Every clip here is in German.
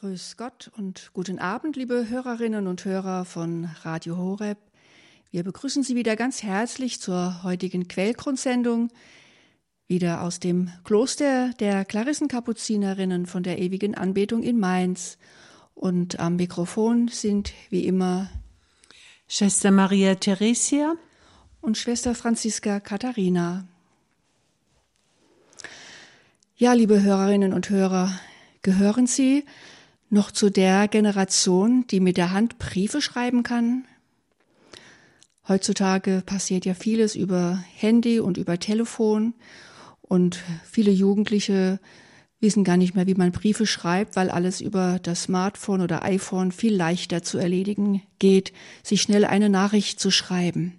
Grüß Gott und guten Abend, liebe Hörerinnen und Hörer von Radio Horeb. Wir begrüßen Sie wieder ganz herzlich zur heutigen Quellgrundsendung, wieder aus dem Kloster der Klarissenkapuzinerinnen von der ewigen Anbetung in Mainz. Und am Mikrofon sind wie immer Schwester Maria Theresia und Schwester Franziska Katharina. Ja, liebe Hörerinnen und Hörer, gehören Sie noch zu der Generation, die mit der Hand Briefe schreiben kann. Heutzutage passiert ja vieles über Handy und über Telefon und viele Jugendliche wissen gar nicht mehr, wie man Briefe schreibt, weil alles über das Smartphone oder iPhone viel leichter zu erledigen geht, sich schnell eine Nachricht zu schreiben.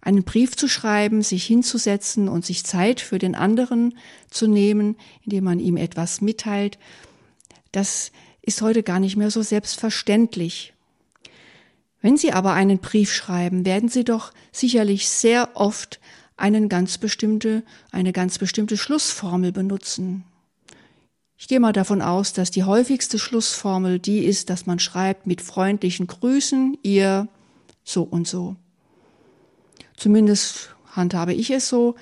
Einen Brief zu schreiben, sich hinzusetzen und sich Zeit für den anderen zu nehmen, indem man ihm etwas mitteilt, das ist heute gar nicht mehr so selbstverständlich. Wenn Sie aber einen Brief schreiben, werden Sie doch sicherlich sehr oft einen ganz bestimmte, eine ganz bestimmte Schlussformel benutzen. Ich gehe mal davon aus, dass die häufigste Schlussformel die ist, dass man schreibt mit freundlichen Grüßen, ihr so und so. Zumindest handhabe ich es so,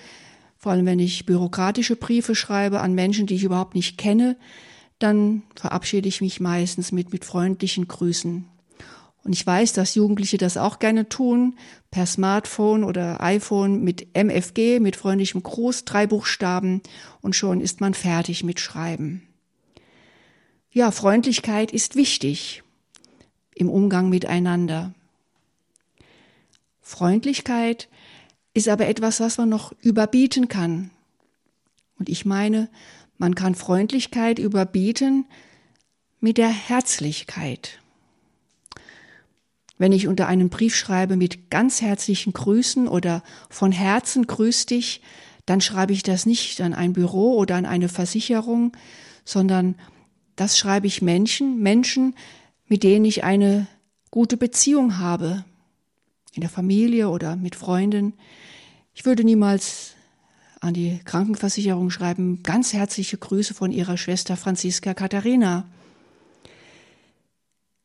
vor allem wenn ich bürokratische Briefe schreibe an Menschen, die ich überhaupt nicht kenne, dann verabschiede ich mich meistens mit, mit freundlichen Grüßen. Und ich weiß, dass Jugendliche das auch gerne tun, per Smartphone oder iPhone mit MFG, mit freundlichem Gruß, drei Buchstaben und schon ist man fertig mit Schreiben. Ja, Freundlichkeit ist wichtig im Umgang miteinander. Freundlichkeit ist aber etwas, was man noch überbieten kann. Und ich meine, man kann Freundlichkeit überbieten mit der Herzlichkeit. Wenn ich unter einen Brief schreibe mit ganz herzlichen Grüßen oder von Herzen grüß dich, dann schreibe ich das nicht an ein Büro oder an eine Versicherung, sondern das schreibe ich Menschen, Menschen, mit denen ich eine gute Beziehung habe, in der Familie oder mit Freunden. Ich würde niemals an die Krankenversicherung schreiben ganz herzliche Grüße von ihrer Schwester Franziska Katharina.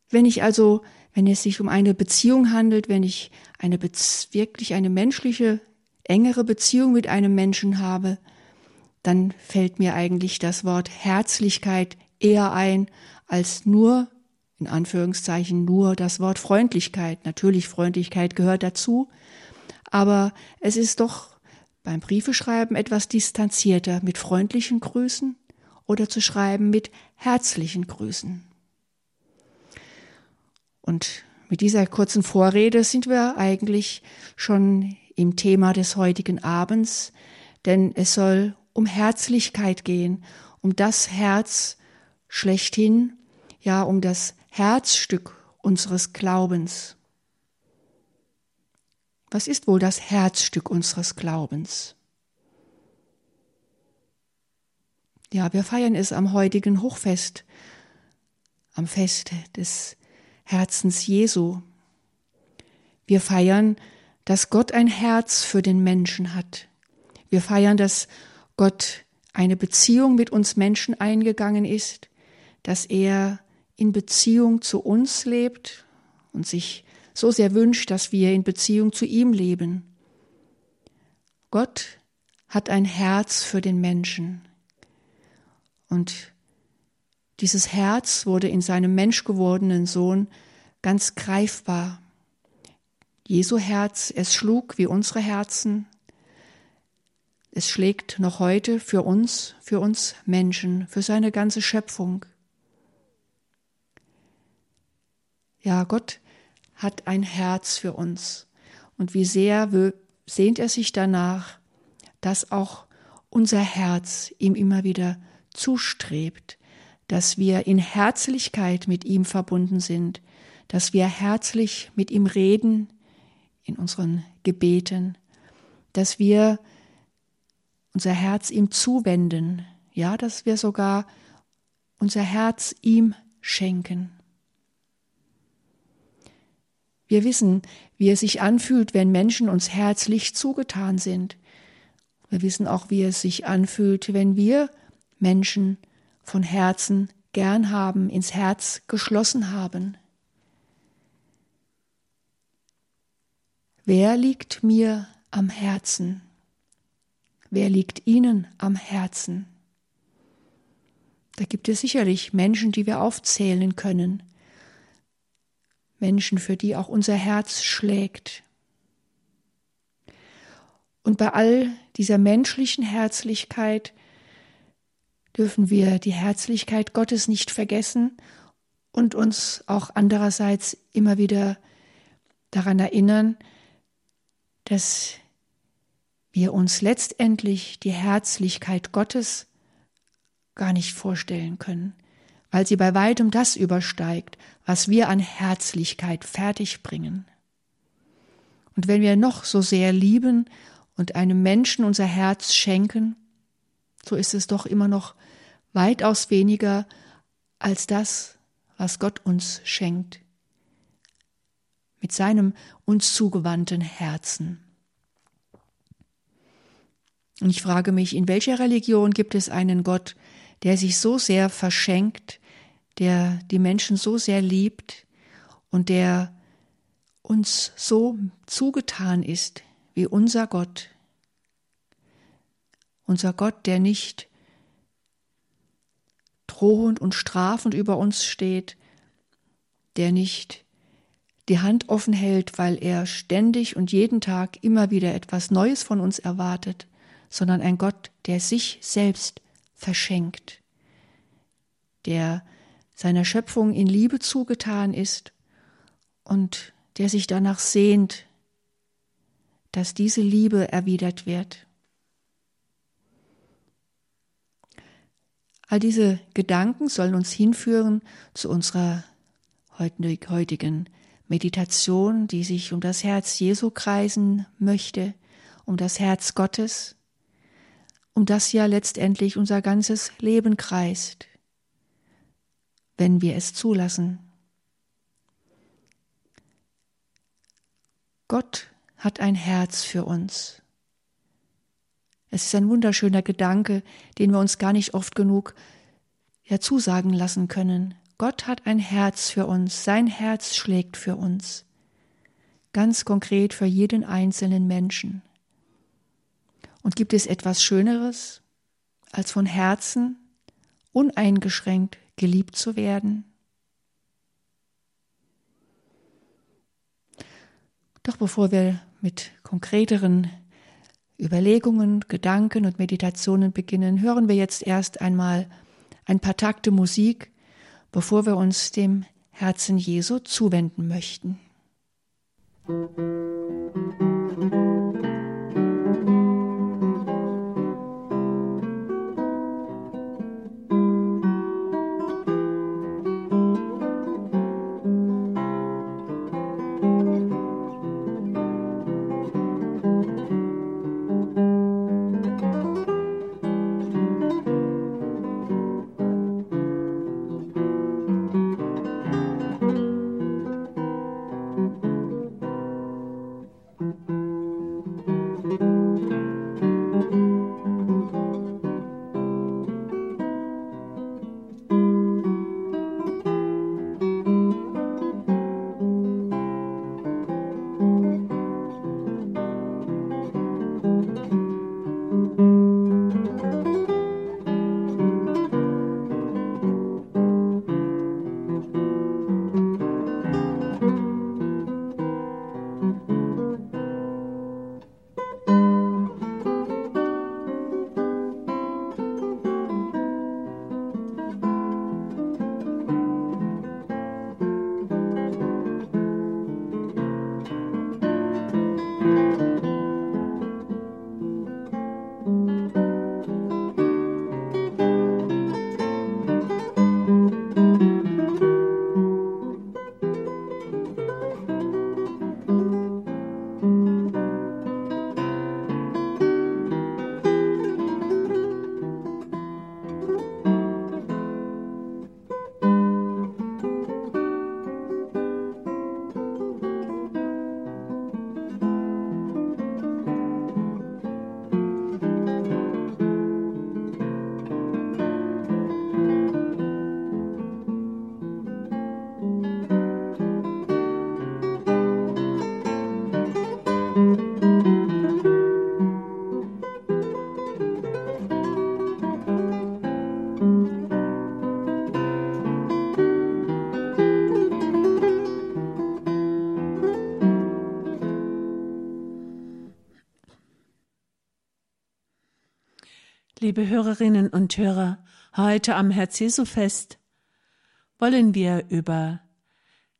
Wenn ich also, wenn es sich um eine Beziehung handelt, wenn ich eine wirklich eine menschliche, engere Beziehung mit einem Menschen habe, dann fällt mir eigentlich das Wort Herzlichkeit eher ein als nur, in Anführungszeichen, nur das Wort Freundlichkeit. Natürlich, Freundlichkeit gehört dazu, aber es ist doch beim Briefeschreiben etwas distanzierter mit freundlichen Grüßen oder zu schreiben mit herzlichen Grüßen. Und mit dieser kurzen Vorrede sind wir eigentlich schon im Thema des heutigen Abends, denn es soll um Herzlichkeit gehen, um das Herz schlechthin, ja um das Herzstück unseres Glaubens. Was ist wohl das Herzstück unseres Glaubens? Ja, wir feiern es am heutigen Hochfest, am Fest des Herzens Jesu. Wir feiern, dass Gott ein Herz für den Menschen hat. Wir feiern, dass Gott eine Beziehung mit uns Menschen eingegangen ist, dass er in Beziehung zu uns lebt und sich so sehr wünscht, dass wir in Beziehung zu ihm leben. Gott hat ein Herz für den Menschen. Und dieses Herz wurde in seinem menschgewordenen Sohn ganz greifbar. Jesu Herz, es schlug wie unsere Herzen. Es schlägt noch heute für uns, für uns Menschen, für seine ganze Schöpfung. Ja, Gott hat ein Herz für uns. Und wie sehr sehnt er sich danach, dass auch unser Herz ihm immer wieder zustrebt, dass wir in Herzlichkeit mit ihm verbunden sind, dass wir herzlich mit ihm reden in unseren Gebeten, dass wir unser Herz ihm zuwenden, ja, dass wir sogar unser Herz ihm schenken. Wir wissen, wie es sich anfühlt, wenn Menschen uns herzlich zugetan sind. Wir wissen auch, wie es sich anfühlt, wenn wir Menschen von Herzen gern haben, ins Herz geschlossen haben. Wer liegt mir am Herzen? Wer liegt Ihnen am Herzen? Da gibt es sicherlich Menschen, die wir aufzählen können. Menschen, für die auch unser Herz schlägt. Und bei all dieser menschlichen Herzlichkeit dürfen wir die Herzlichkeit Gottes nicht vergessen und uns auch andererseits immer wieder daran erinnern, dass wir uns letztendlich die Herzlichkeit Gottes gar nicht vorstellen können, weil sie bei weitem das übersteigt, was wir an Herzlichkeit fertigbringen. Und wenn wir noch so sehr lieben und einem Menschen unser Herz schenken, so ist es doch immer noch weitaus weniger als das, was Gott uns schenkt, mit seinem uns zugewandten Herzen. Und ich frage mich, in welcher Religion gibt es einen Gott, der sich so sehr verschenkt, der die Menschen so sehr liebt und der uns so zugetan ist wie unser Gott. Unser Gott, der nicht drohend und strafend über uns steht, der nicht die Hand offen hält, weil er ständig und jeden Tag immer wieder etwas Neues von uns erwartet, sondern ein Gott, der sich selbst verschenkt, der seiner Schöpfung in Liebe zugetan ist und der sich danach sehnt, dass diese Liebe erwidert wird. All diese Gedanken sollen uns hinführen zu unserer heutigen Meditation, die sich um das Herz Jesu kreisen möchte, um das Herz Gottes, um das ja letztendlich unser ganzes Leben kreist, wenn wir es zulassen. Gott hat ein Herz für uns. Es ist ein wunderschöner Gedanke, den wir uns gar nicht oft genug ja, zusagen lassen können. Gott hat ein Herz für uns, sein Herz schlägt für uns, ganz konkret für jeden einzelnen Menschen. Und gibt es etwas Schöneres, als von Herzen uneingeschränkt geliebt zu werden? Doch bevor wir mit konkreteren Überlegungen, Gedanken und Meditationen beginnen, hören wir jetzt erst einmal ein paar Takte Musik, bevor wir uns dem Herzen Jesu zuwenden möchten. Musik Liebe Hörerinnen und Hörer, heute am Herz Jesu Fest wollen wir über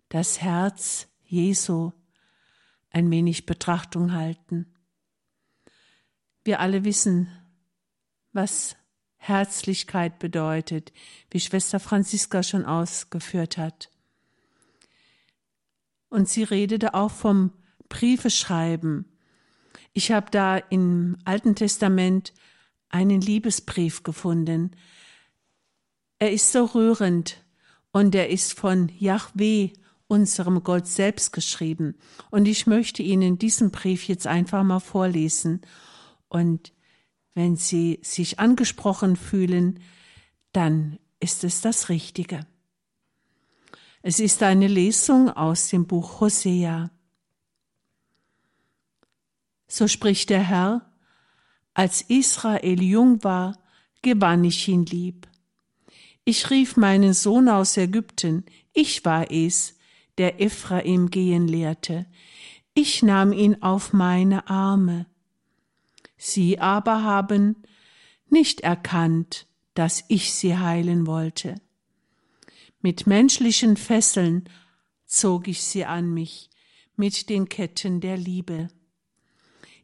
das Herz Jesu ein wenig Betrachtung halten. Wir alle wissen, was Herzlichkeit bedeutet, wie Schwester Franziska schon ausgeführt hat. Und sie redete auch vom Briefeschreiben. Ich habe da im Alten Testament einen Liebesbrief gefunden. Er ist so rührend und er ist von Yahweh, unserem Gott selbst geschrieben. Und ich möchte Ihnen diesen Brief jetzt einfach mal vorlesen. Und wenn Sie sich angesprochen fühlen, dann ist es das Richtige. Es ist eine Lesung aus dem Buch Hosea. So spricht der Herr, als Israel jung war, gewann ich ihn lieb. Ich rief meinen Sohn aus Ägypten, ich war es, der Ephraim gehen lehrte. Ich nahm ihn auf meine Arme. Sie aber haben nicht erkannt, dass ich sie heilen wollte. Mit menschlichen Fesseln zog ich sie an mich, mit den Ketten der Liebe.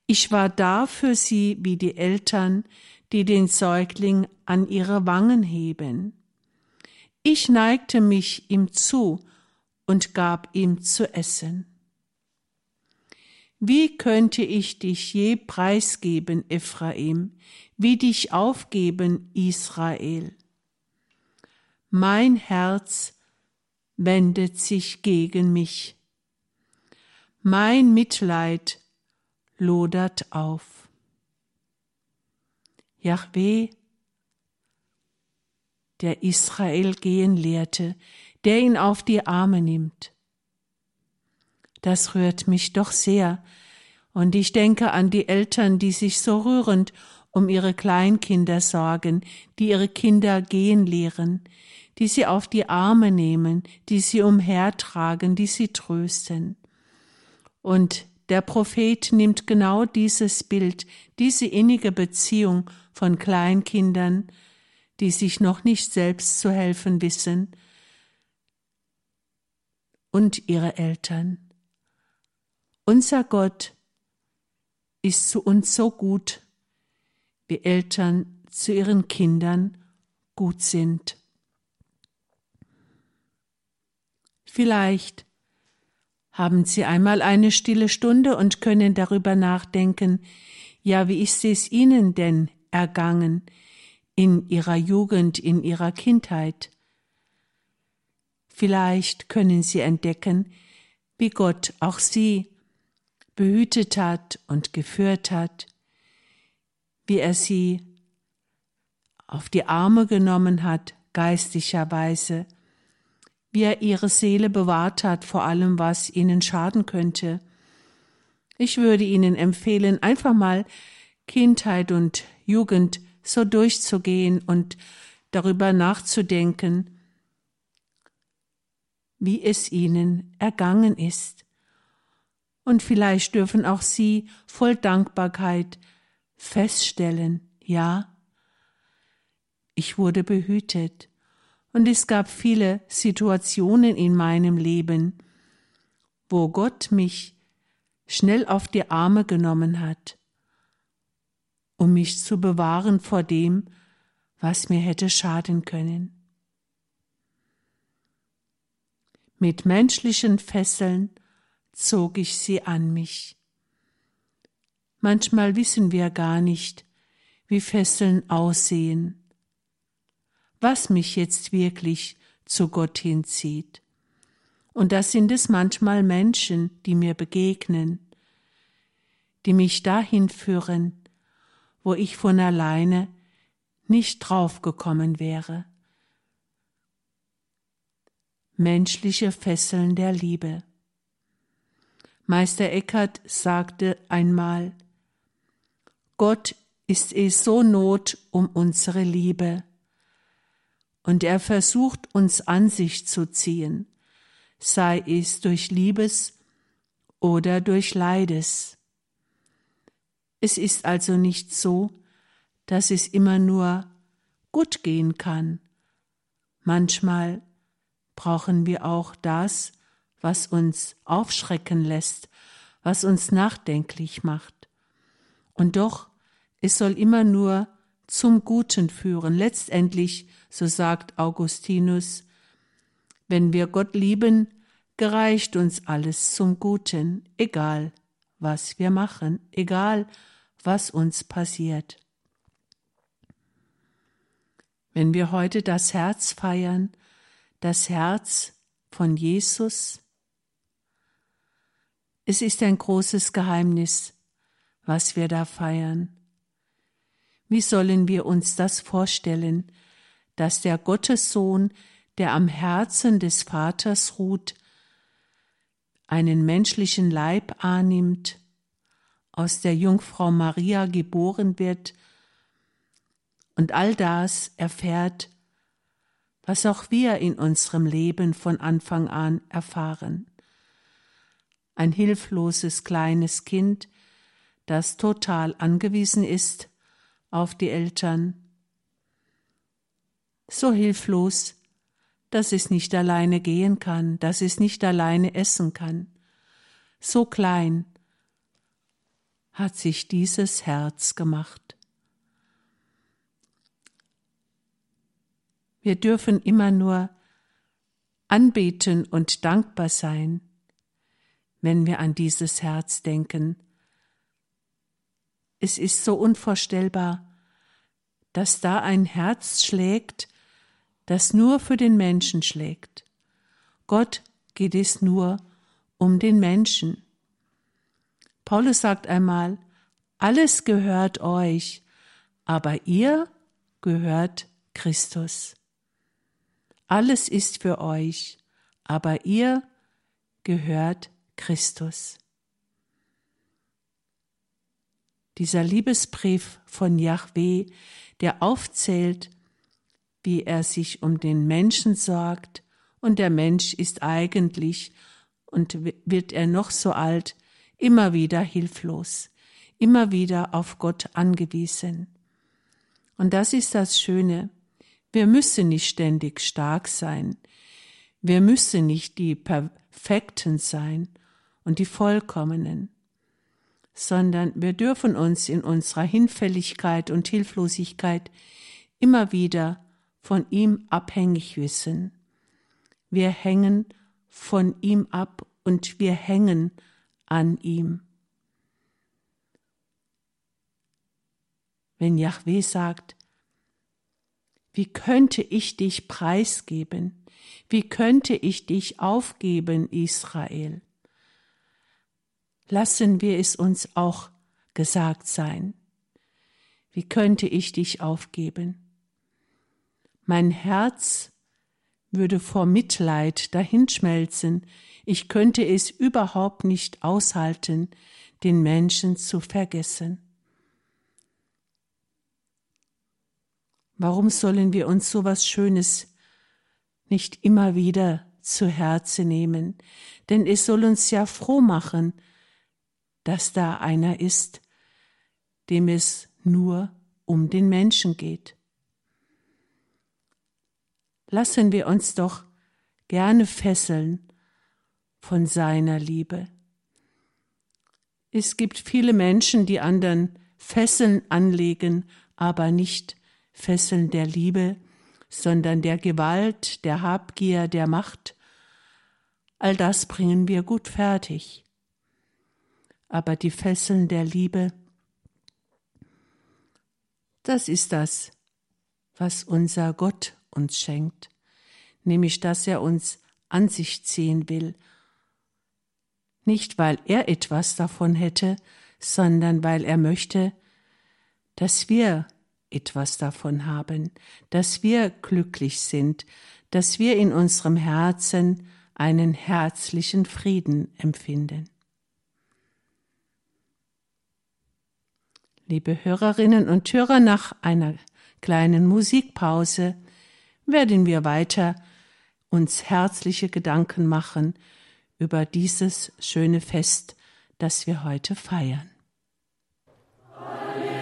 Ich war da für sie wie die Eltern, die den Säugling an ihre Wangen heben. Ich neigte mich ihm zu und gab ihm zu essen. Wie könnte ich dich je preisgeben, Ephraim, wie dich aufgeben, Israel? Mein Herz wendet sich gegen mich. Mein Mitleid lodert auf. Jahweh, der Israel gehen lehrte, der ihn auf die Arme nimmt. Das rührt mich doch sehr, und ich denke an die Eltern, die sich so rührend um ihre Kleinkinder sorgen, die ihre Kinder gehen lehren, die sie auf die Arme nehmen, die sie umhertragen, die sie trösten. Und der Prophet nimmt genau dieses Bild, diese innige Beziehung von Kleinkindern, die sich noch nicht selbst zu helfen wissen, und ihre Eltern. Unser Gott ist zu uns so gut, wie Eltern zu ihren Kindern gut sind. Vielleicht haben Sie einmal eine stille Stunde und können darüber nachdenken, ja, wie ist es Ihnen denn ergangen in Ihrer Jugend, in Ihrer Kindheit? Vielleicht können Sie entdecken, wie Gott auch Sie behütet hat und geführt hat, wie er Sie auf die Arme genommen hat, geistlicherweise, wie er ihre Seele bewahrt hat vor allem, was ihnen schaden könnte. Ich würde Ihnen empfehlen, einfach mal Kindheit und Jugend so durchzugehen und darüber nachzudenken, wie es Ihnen ergangen ist. Und vielleicht dürfen auch Sie voll Dankbarkeit feststellen, ja, ich wurde behütet und es gab viele Situationen in meinem Leben, wo Gott mich schnell auf die Arme genommen hat, um mich zu bewahren vor dem, was mir hätte schaden können. Mit menschlichen Fesseln zog ich sie an mich. Manchmal wissen wir gar nicht, wie Fesseln aussehen was mich jetzt wirklich zu Gott hinzieht. Und das sind es manchmal Menschen, die mir begegnen, die mich dahin führen, wo ich von alleine nicht draufgekommen wäre. Menschliche Fesseln der Liebe. Meister Eckhart sagte einmal, Gott ist es so not um unsere Liebe und er versucht uns an sich zu ziehen, sei es durch Liebes oder durch Leides. Es ist also nicht so, dass es immer nur gut gehen kann. Manchmal brauchen wir auch das, was uns aufschrecken lässt, was uns nachdenklich macht. Und doch, es soll immer nur zum Guten führen. Letztendlich, so sagt Augustinus, wenn wir Gott lieben, gereicht uns alles zum Guten, egal was wir machen, egal was uns passiert. Wenn wir heute das Herz feiern, das Herz von Jesus, es ist ein großes Geheimnis, was wir da feiern. Wie sollen wir uns das vorstellen, dass der Gottessohn, der am Herzen des Vaters ruht, einen menschlichen Leib annimmt, aus der Jungfrau Maria geboren wird und all das erfährt, was auch wir in unserem Leben von Anfang an erfahren. Ein hilfloses kleines Kind, das total angewiesen ist auf die Eltern, so hilflos, dass es nicht alleine gehen kann, dass es nicht alleine essen kann. So klein hat sich dieses Herz gemacht. Wir dürfen immer nur anbeten und dankbar sein, wenn wir an dieses Herz denken. Es ist so unvorstellbar, dass da ein Herz schlägt, das nur für den Menschen schlägt. Gott geht es nur um den Menschen. Paulus sagt einmal, alles gehört euch, aber ihr gehört Christus. Alles ist für euch, aber ihr gehört Christus. Dieser Liebesbrief von Yahweh, der aufzählt, wie er sich um den Menschen sorgt, und der Mensch ist eigentlich, und wird er noch so alt, immer wieder hilflos, immer wieder auf Gott angewiesen. Und das ist das Schöne. Wir müssen nicht ständig stark sein. Wir müssen nicht die Perfekten sein und die Vollkommenen, sondern wir dürfen uns in unserer Hinfälligkeit und Hilflosigkeit immer wieder von ihm abhängig wissen. Wir hängen von ihm ab und wir hängen an ihm. Wenn Yahweh sagt, wie könnte ich dich preisgeben? Wie könnte ich dich aufgeben, Israel? Lassen wir es uns auch gesagt sein. Wie könnte ich dich aufgeben? Mein Herz würde vor Mitleid dahinschmelzen, ich könnte es überhaupt nicht aushalten, den Menschen zu vergessen. Warum sollen wir uns so was Schönes nicht immer wieder zu Herze nehmen? Denn es soll uns ja froh machen, dass da einer ist, dem es nur um den Menschen geht lassen wir uns doch gerne fesseln von seiner Liebe. Es gibt viele Menschen, die anderen Fesseln anlegen, aber nicht Fesseln der Liebe, sondern der Gewalt, der Habgier, der Macht. All das bringen wir gut fertig. Aber die Fesseln der Liebe, das ist das, was unser Gott uns schenkt, nämlich dass er uns an sich ziehen will, nicht weil er etwas davon hätte, sondern weil er möchte, dass wir etwas davon haben, dass wir glücklich sind, dass wir in unserem Herzen einen herzlichen Frieden empfinden. Liebe Hörerinnen und Hörer, nach einer kleinen Musikpause werden wir weiter uns herzliche Gedanken machen über dieses schöne Fest, das wir heute feiern. Halleluja.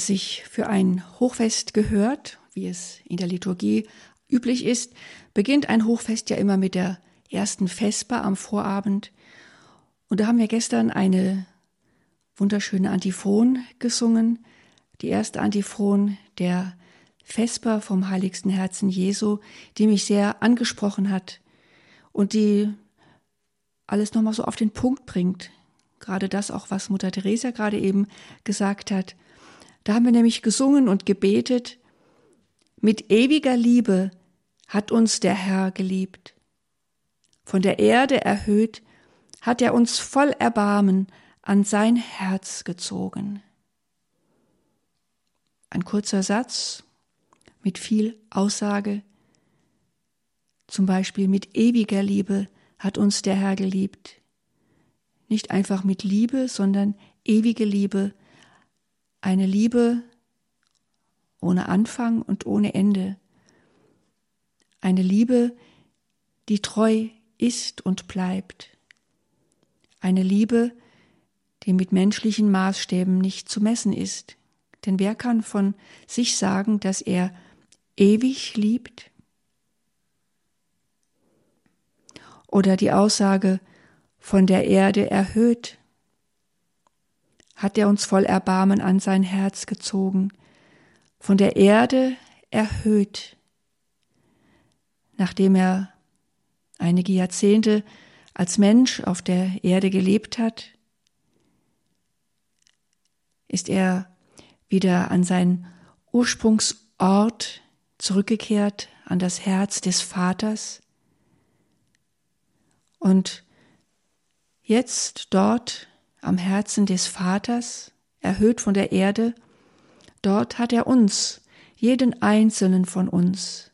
Es sich für ein Hochfest gehört, wie es in der Liturgie üblich ist, beginnt ein Hochfest ja immer mit der ersten Vesper am Vorabend. Und da haben wir gestern eine wunderschöne Antiphon gesungen. Die erste Antiphon der Vesper vom heiligsten Herzen Jesu, die mich sehr angesprochen hat und die alles nochmal so auf den Punkt bringt. Gerade das auch, was Mutter Teresa gerade eben gesagt hat. Da haben wir nämlich gesungen und gebetet, mit ewiger Liebe hat uns der Herr geliebt. Von der Erde erhöht hat er uns voll Erbarmen an sein Herz gezogen. Ein kurzer Satz mit viel Aussage, zum Beispiel mit ewiger Liebe hat uns der Herr geliebt. Nicht einfach mit Liebe, sondern ewige Liebe, eine Liebe ohne Anfang und ohne Ende, eine Liebe, die treu ist und bleibt, eine Liebe, die mit menschlichen Maßstäben nicht zu messen ist. Denn wer kann von sich sagen, dass er ewig liebt? Oder die Aussage von der Erde erhöht, hat er uns voll Erbarmen an sein Herz gezogen, von der Erde erhöht, nachdem er einige Jahrzehnte als Mensch auf der Erde gelebt hat, ist er wieder an seinen Ursprungsort zurückgekehrt, an das Herz des Vaters. Und jetzt dort am Herzen des Vaters, erhöht von der Erde, dort hat er uns, jeden einzelnen von uns,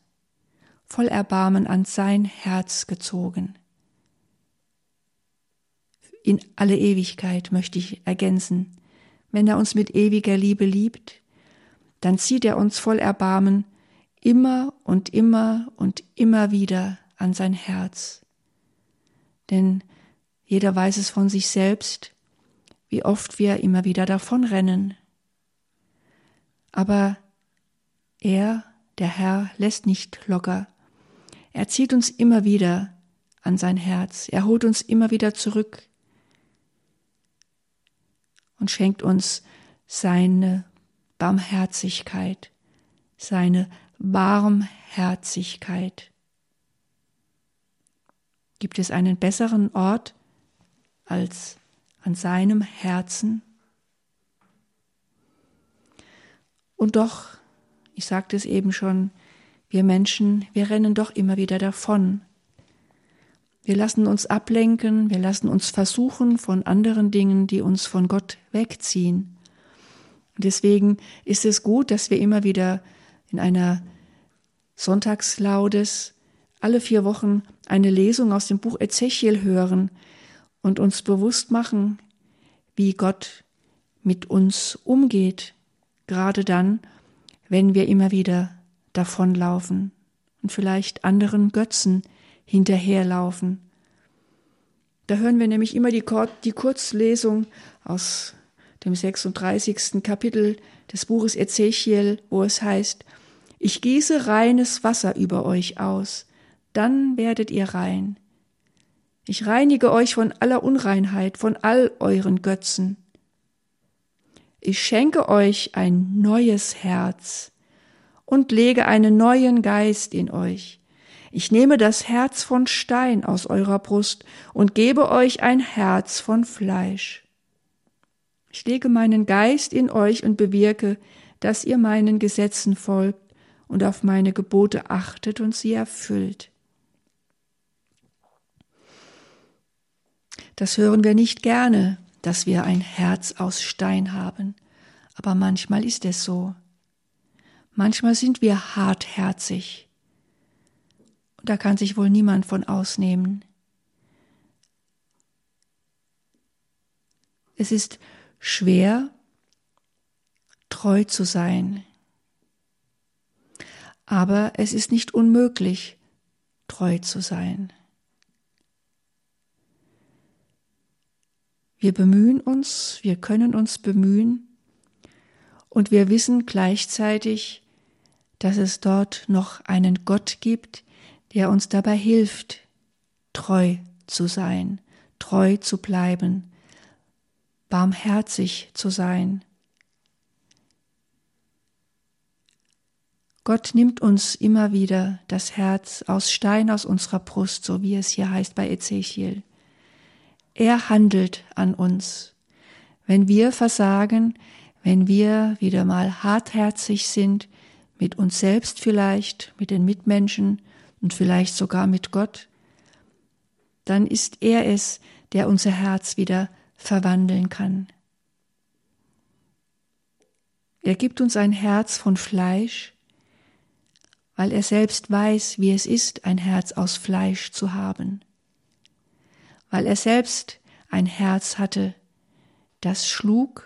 voll Erbarmen an sein Herz gezogen. In alle Ewigkeit möchte ich ergänzen, wenn er uns mit ewiger Liebe liebt, dann zieht er uns voll Erbarmen immer und immer und immer wieder an sein Herz. Denn jeder weiß es von sich selbst, wie oft wir immer wieder davonrennen. Aber er, der Herr, lässt nicht locker. Er zieht uns immer wieder an sein Herz. Er holt uns immer wieder zurück und schenkt uns seine Barmherzigkeit, seine Warmherzigkeit. Gibt es einen besseren Ort als an seinem Herzen? Und doch, ich sagte es eben schon, wir Menschen, wir rennen doch immer wieder davon. Wir lassen uns ablenken, wir lassen uns versuchen von anderen Dingen, die uns von Gott wegziehen. Und deswegen ist es gut, dass wir immer wieder in einer Sonntagslaudes alle vier Wochen eine Lesung aus dem Buch Ezechiel hören und uns bewusst machen, wie Gott mit uns umgeht, gerade dann, wenn wir immer wieder davonlaufen und vielleicht anderen Götzen hinterherlaufen. Da hören wir nämlich immer die, die Kurzlesung aus dem 36. Kapitel des Buches Ezechiel, wo es heißt, ich gieße reines Wasser über euch aus, dann werdet ihr rein. Ich reinige euch von aller Unreinheit, von all euren Götzen. Ich schenke euch ein neues Herz und lege einen neuen Geist in euch. Ich nehme das Herz von Stein aus eurer Brust und gebe euch ein Herz von Fleisch. Ich lege meinen Geist in euch und bewirke, dass ihr meinen Gesetzen folgt und auf meine Gebote achtet und sie erfüllt. Das hören wir nicht gerne, dass wir ein Herz aus Stein haben, aber manchmal ist es so. Manchmal sind wir hartherzig. Und da kann sich wohl niemand von ausnehmen. Es ist schwer, treu zu sein. Aber es ist nicht unmöglich, treu zu sein. Wir bemühen uns, wir können uns bemühen, Und wir wissen gleichzeitig, dass es dort noch einen Gott gibt, der uns dabei hilft, treu zu sein, treu zu bleiben, barmherzig zu sein. Gott nimmt uns immer wieder das Herz aus Stein aus unserer Brust, so wie es hier heißt bei Ezechiel. Er handelt an uns. Wenn wir versagen, wenn wir wieder mal hartherzig sind, mit uns selbst vielleicht, mit den Mitmenschen und vielleicht sogar mit Gott, dann ist er es, der unser Herz wieder verwandeln kann. Er gibt uns ein Herz von Fleisch, weil er selbst weiß, wie es ist, ein Herz aus Fleisch zu haben, weil er selbst ein Herz hatte, das schlug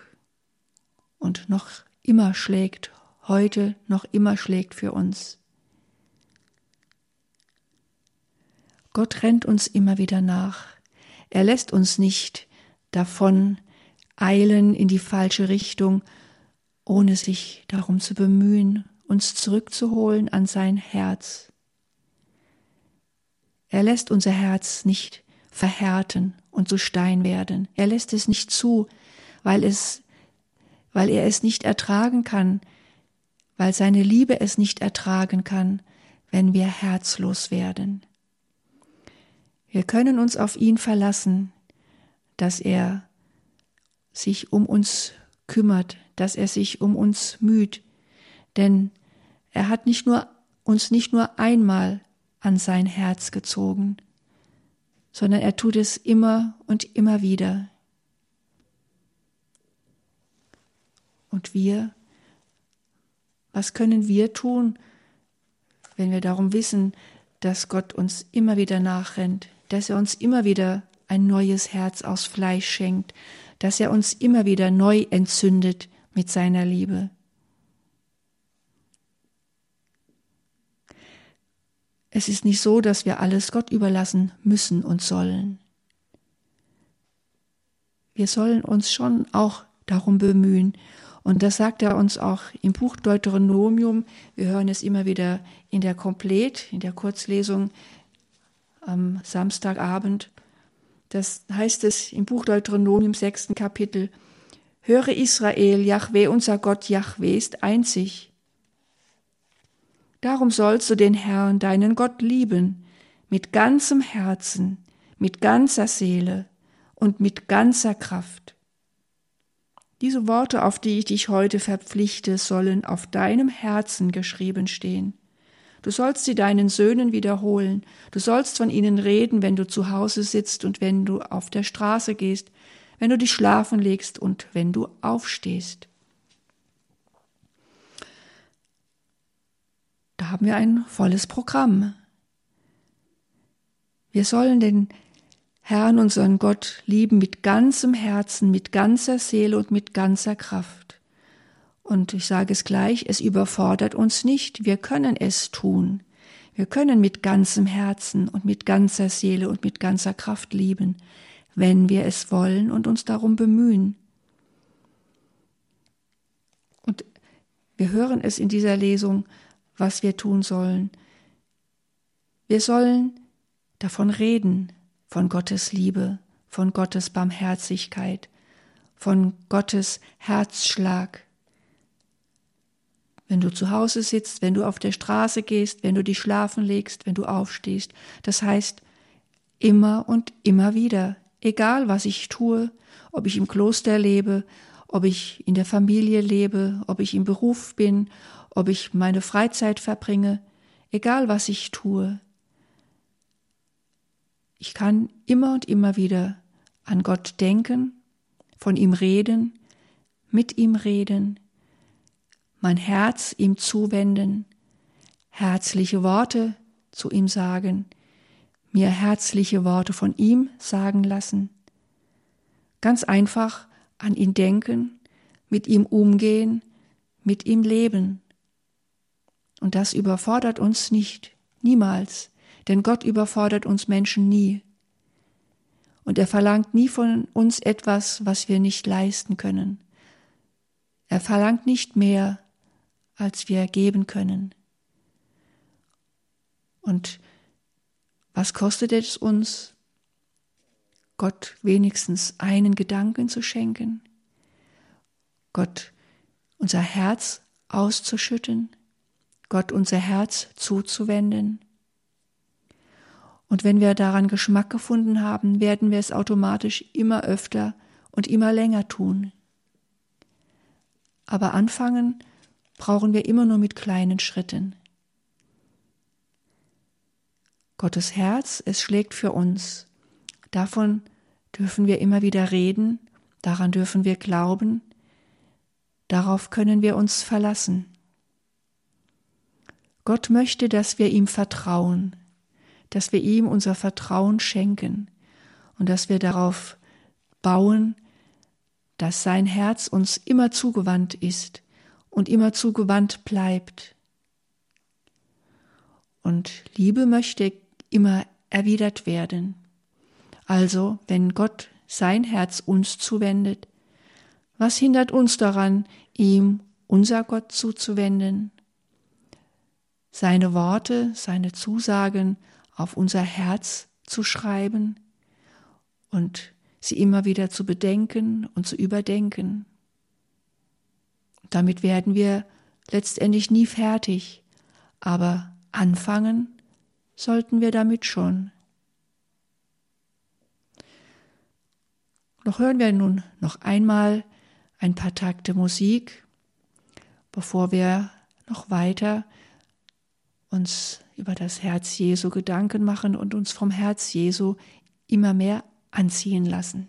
und noch immer schlägt, heute noch immer schlägt für uns. Gott rennt uns immer wieder nach. Er lässt uns nicht davon eilen in die falsche Richtung, ohne sich darum zu bemühen, uns zurückzuholen an sein Herz. Er lässt unser Herz nicht verhärten und zu Stein werden. Er lässt es nicht zu, weil es, weil er es nicht ertragen kann, weil seine Liebe es nicht ertragen kann, wenn wir herzlos werden. Wir können uns auf ihn verlassen, dass er sich um uns kümmert, dass er sich um uns müht, denn er hat nicht nur uns nicht nur einmal an sein Herz gezogen, sondern er tut es immer und immer wieder. Und wir, was können wir tun, wenn wir darum wissen, dass Gott uns immer wieder nachrennt, dass er uns immer wieder ein neues Herz aus Fleisch schenkt, dass er uns immer wieder neu entzündet mit seiner Liebe. Es ist nicht so, dass wir alles Gott überlassen müssen und sollen. Wir sollen uns schon auch darum bemühen. Und das sagt er uns auch im Buch Deuteronomium. Wir hören es immer wieder in der Komplet, in der Kurzlesung am Samstagabend. Das heißt es im Buch Deuteronomium, sechsten Kapitel. Höre Israel, Jahweh, unser Gott Jahweh ist einzig. Darum sollst du den Herrn, deinen Gott, lieben, mit ganzem Herzen, mit ganzer Seele und mit ganzer Kraft. Diese Worte, auf die ich dich heute verpflichte, sollen auf deinem Herzen geschrieben stehen. Du sollst sie deinen Söhnen wiederholen. Du sollst von ihnen reden, wenn du zu Hause sitzt und wenn du auf der Straße gehst, wenn du dich schlafen legst und wenn du aufstehst. Da haben wir ein volles Programm. Wir sollen den Herrn, unseren Gott, lieben mit ganzem Herzen, mit ganzer Seele und mit ganzer Kraft. Und ich sage es gleich, es überfordert uns nicht, wir können es tun. Wir können mit ganzem Herzen und mit ganzer Seele und mit ganzer Kraft lieben, wenn wir es wollen und uns darum bemühen. Und wir hören es in dieser Lesung, was wir tun sollen. Wir sollen davon reden, von Gottes Liebe, von Gottes Barmherzigkeit, von Gottes Herzschlag, wenn du zu Hause sitzt, wenn du auf der Straße gehst, wenn du dich schlafen legst, wenn du aufstehst. Das heißt, immer und immer wieder, egal was ich tue, ob ich im Kloster lebe, ob ich in der Familie lebe, ob ich im Beruf bin, ob ich meine Freizeit verbringe, egal was ich tue. Ich kann immer und immer wieder an Gott denken, von ihm reden, mit ihm reden, mein Herz ihm zuwenden, herzliche Worte zu ihm sagen, mir herzliche Worte von ihm sagen lassen. Ganz einfach an ihn denken, mit ihm umgehen, mit ihm leben. Und das überfordert uns nicht, niemals, denn Gott überfordert uns Menschen nie. Und er verlangt nie von uns etwas, was wir nicht leisten können. Er verlangt nicht mehr, als wir geben können. Und was kostet es uns, Gott wenigstens einen Gedanken zu schenken? Gott unser Herz auszuschütten? Gott unser Herz zuzuwenden? Und wenn wir daran Geschmack gefunden haben, werden wir es automatisch immer öfter und immer länger tun. Aber anfangen brauchen wir immer nur mit kleinen Schritten. Gottes Herz, es schlägt für uns. Davon dürfen wir immer wieder reden, daran dürfen wir glauben, darauf können wir uns verlassen. Gott möchte, dass wir ihm vertrauen, dass wir ihm unser Vertrauen schenken und dass wir darauf bauen, dass sein Herz uns immer zugewandt ist und immer zugewandt bleibt. Und Liebe möchte immer erwidert werden. Also, wenn Gott sein Herz uns zuwendet, was hindert uns daran, ihm unser Gott zuzuwenden? Seine Worte, seine Zusagen auf unser Herz zu schreiben und sie immer wieder zu bedenken und zu überdenken. Damit werden wir letztendlich nie fertig, aber anfangen sollten wir damit schon. Noch hören wir nun noch einmal ein paar Takte Musik, bevor wir noch weiter uns über das Herz Jesu Gedanken machen und uns vom Herz Jesu immer mehr anziehen lassen.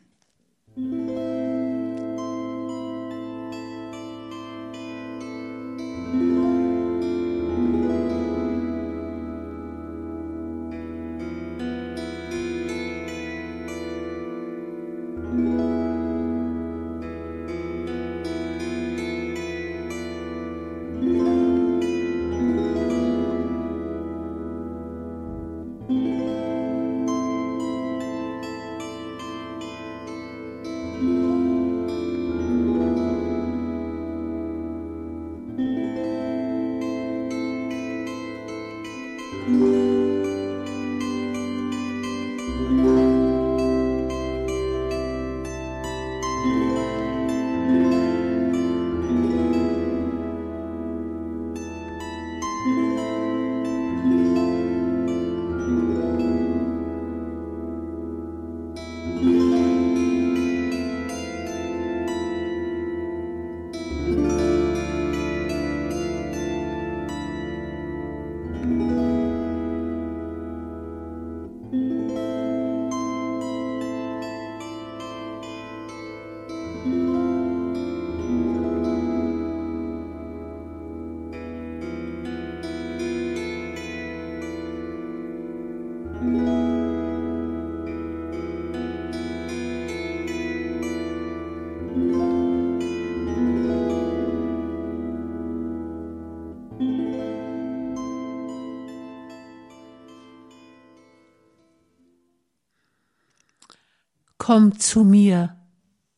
Komm zu mir,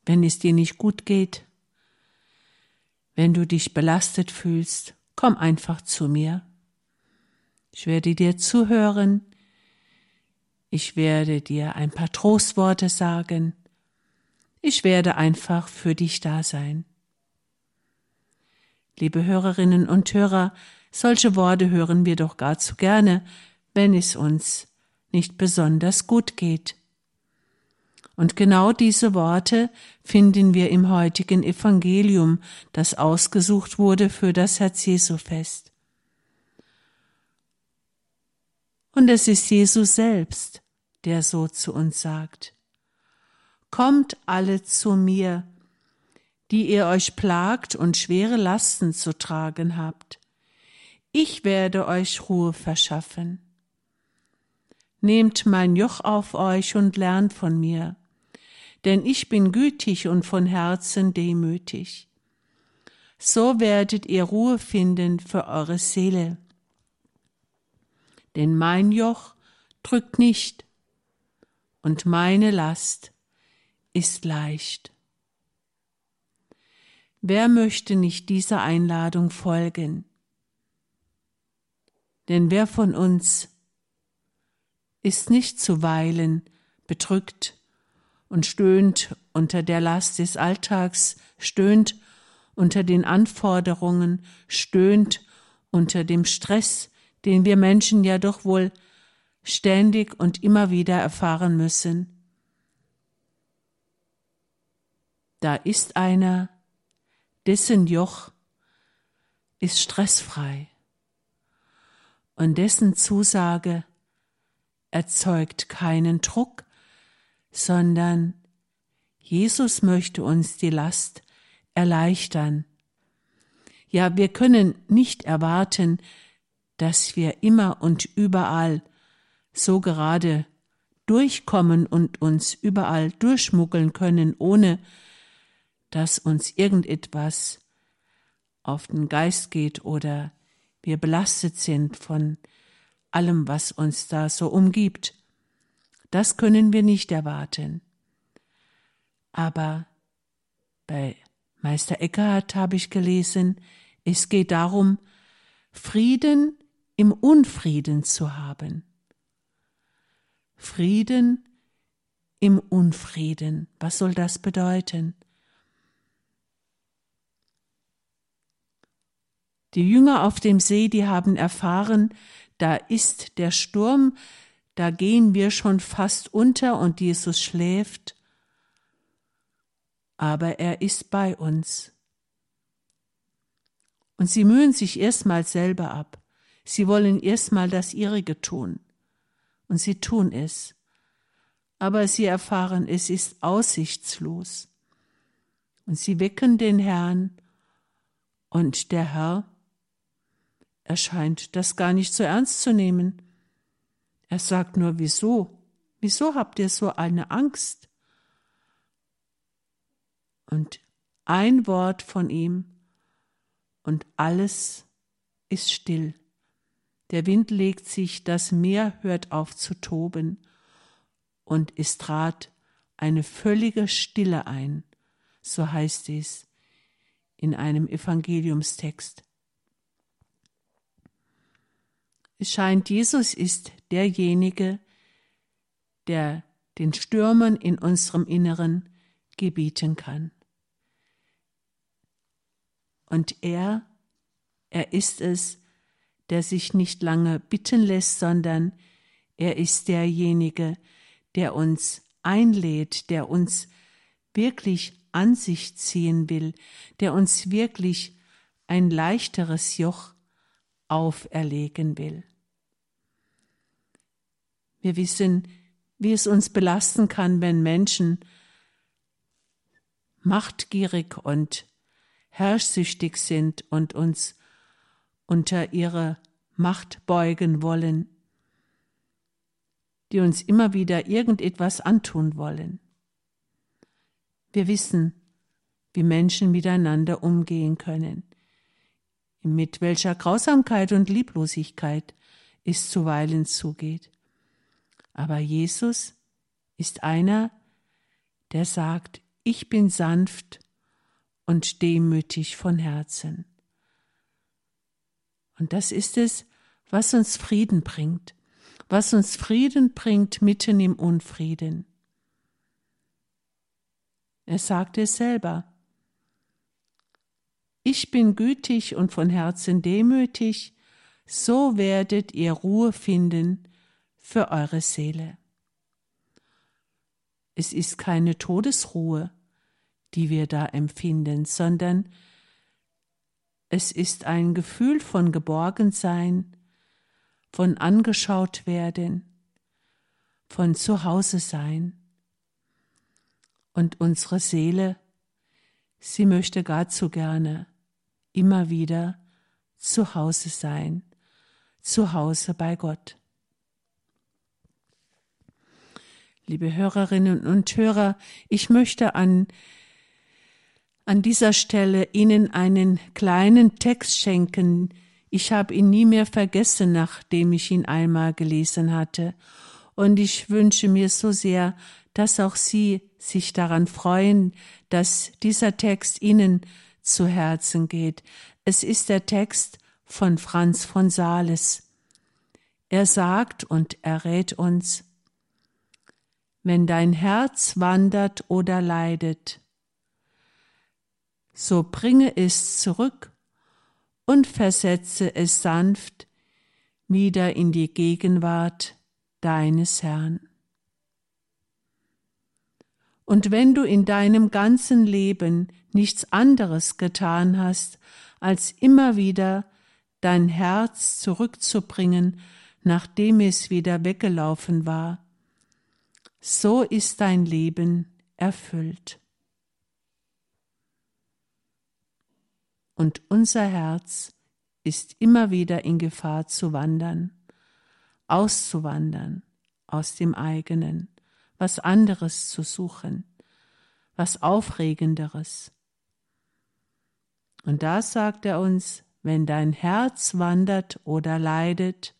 wenn es dir nicht gut geht. Wenn du dich belastet fühlst, komm einfach zu mir. Ich werde dir zuhören. Ich werde dir ein paar Trostworte sagen. Ich werde einfach für dich da sein. Liebe Hörerinnen und Hörer, solche Worte hören wir doch gar zu gerne, wenn es uns nicht besonders gut geht. Und genau diese Worte finden wir im heutigen Evangelium, das ausgesucht wurde für das Herz Jesu Fest. Und es ist Jesus selbst, der so zu uns sagt. Kommt alle zu mir, die ihr euch plagt und schwere Lasten zu tragen habt. Ich werde euch Ruhe verschaffen. Nehmt mein Joch auf euch und lernt von mir denn ich bin gütig und von Herzen demütig. So werdet ihr Ruhe finden für eure Seele. Denn mein Joch drückt nicht und meine Last ist leicht. Wer möchte nicht dieser Einladung folgen? Denn wer von uns ist nicht zuweilen bedrückt und stöhnt unter der Last des Alltags, stöhnt unter den Anforderungen, stöhnt unter dem Stress, den wir Menschen ja doch wohl ständig und immer wieder erfahren müssen. Da ist einer, dessen Joch ist stressfrei und dessen Zusage erzeugt keinen Druck, sondern Jesus möchte uns die Last erleichtern. Ja, wir können nicht erwarten, dass wir immer und überall so gerade durchkommen und uns überall durchschmuggeln können, ohne dass uns irgendetwas auf den Geist geht oder wir belastet sind von allem, was uns da so umgibt. Das können wir nicht erwarten. Aber bei Meister Eckhart habe ich gelesen, es geht darum, Frieden im Unfrieden zu haben. Frieden im Unfrieden. Was soll das bedeuten? Die Jünger auf dem See, die haben erfahren, da ist der Sturm, da gehen wir schon fast unter und Jesus schläft, aber er ist bei uns. Und sie mühen sich erstmal selber ab. Sie wollen erstmal das ihrige tun. Und sie tun es. Aber sie erfahren, es ist aussichtslos. Und sie wecken den Herrn, und der Herr er scheint das gar nicht so ernst zu nehmen. Er sagt nur, wieso? Wieso habt ihr so eine Angst? Und ein Wort von ihm und alles ist still. Der Wind legt sich, das Meer hört auf zu toben und es trat eine völlige Stille ein, so heißt es in einem Evangeliumstext. Es scheint, Jesus ist derjenige, der den Stürmen in unserem Inneren gebieten kann. Und er, er ist es, der sich nicht lange bitten lässt, sondern er ist derjenige, der uns einlädt, der uns wirklich an sich ziehen will, der uns wirklich ein leichteres Joch auferlegen will. Wir wissen, wie es uns belasten kann, wenn Menschen machtgierig und herrschsüchtig sind und uns unter ihre Macht beugen wollen, die uns immer wieder irgendetwas antun wollen. Wir wissen, wie Menschen miteinander umgehen können mit welcher Grausamkeit und Lieblosigkeit es zuweilen zugeht. Aber Jesus ist einer, der sagt, ich bin sanft und demütig von Herzen. Und das ist es, was uns Frieden bringt, was uns Frieden bringt mitten im Unfrieden. Er sagte es selber, ich bin gütig und von Herzen demütig, so werdet ihr Ruhe finden für eure Seele. Es ist keine Todesruhe, die wir da empfinden, sondern es ist ein Gefühl von Geborgensein, von angeschaut werden, von Zuhause sein. Und unsere Seele, sie möchte gar zu gerne immer wieder zu Hause sein, zu Hause bei Gott. Liebe Hörerinnen und Hörer, ich möchte an, an dieser Stelle Ihnen einen kleinen Text schenken. Ich habe ihn nie mehr vergessen, nachdem ich ihn einmal gelesen hatte. Und ich wünsche mir so sehr, dass auch Sie sich daran freuen, dass dieser Text Ihnen zu Herzen geht. Es ist der Text von Franz von Sales. Er sagt und errät uns, wenn dein Herz wandert oder leidet, so bringe es zurück und versetze es sanft wieder in die Gegenwart deines Herrn. Und wenn du in deinem ganzen Leben nichts anderes getan hast, als immer wieder dein Herz zurückzubringen, nachdem es wieder weggelaufen war, so ist dein Leben erfüllt. Und unser Herz ist immer wieder in Gefahr zu wandern, auszuwandern aus dem eigenen, was anderes zu suchen, was Aufregenderes. Und da sagt er uns, wenn dein Herz wandert oder leidet,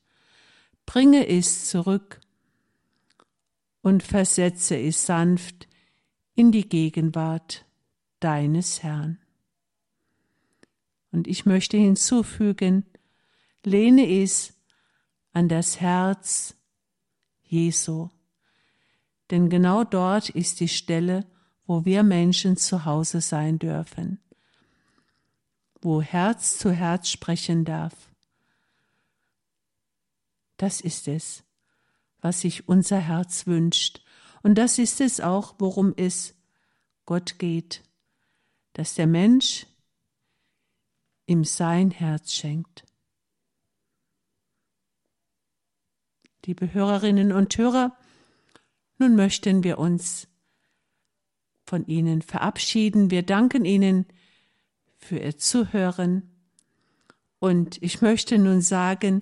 bringe es zurück und versetze es sanft in die Gegenwart deines Herrn. Und ich möchte hinzufügen, lehne es an das Herz Jesu. Denn genau dort ist die Stelle, wo wir Menschen zu Hause sein dürfen, wo Herz zu Herz sprechen darf. Das ist es, was sich unser Herz wünscht. Und das ist es auch, worum es Gott geht, dass der Mensch ihm sein Herz schenkt. Liebe Hörerinnen und Hörer, nun möchten wir uns von Ihnen verabschieden. Wir danken Ihnen für Ihr Zuhören. Und ich möchte nun sagen,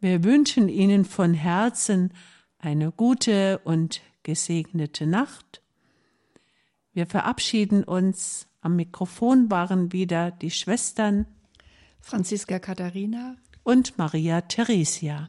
wir wünschen Ihnen von Herzen eine gute und gesegnete Nacht. Wir verabschieden uns. Am Mikrofon waren wieder die Schwestern Franziska Katharina und Maria Theresia.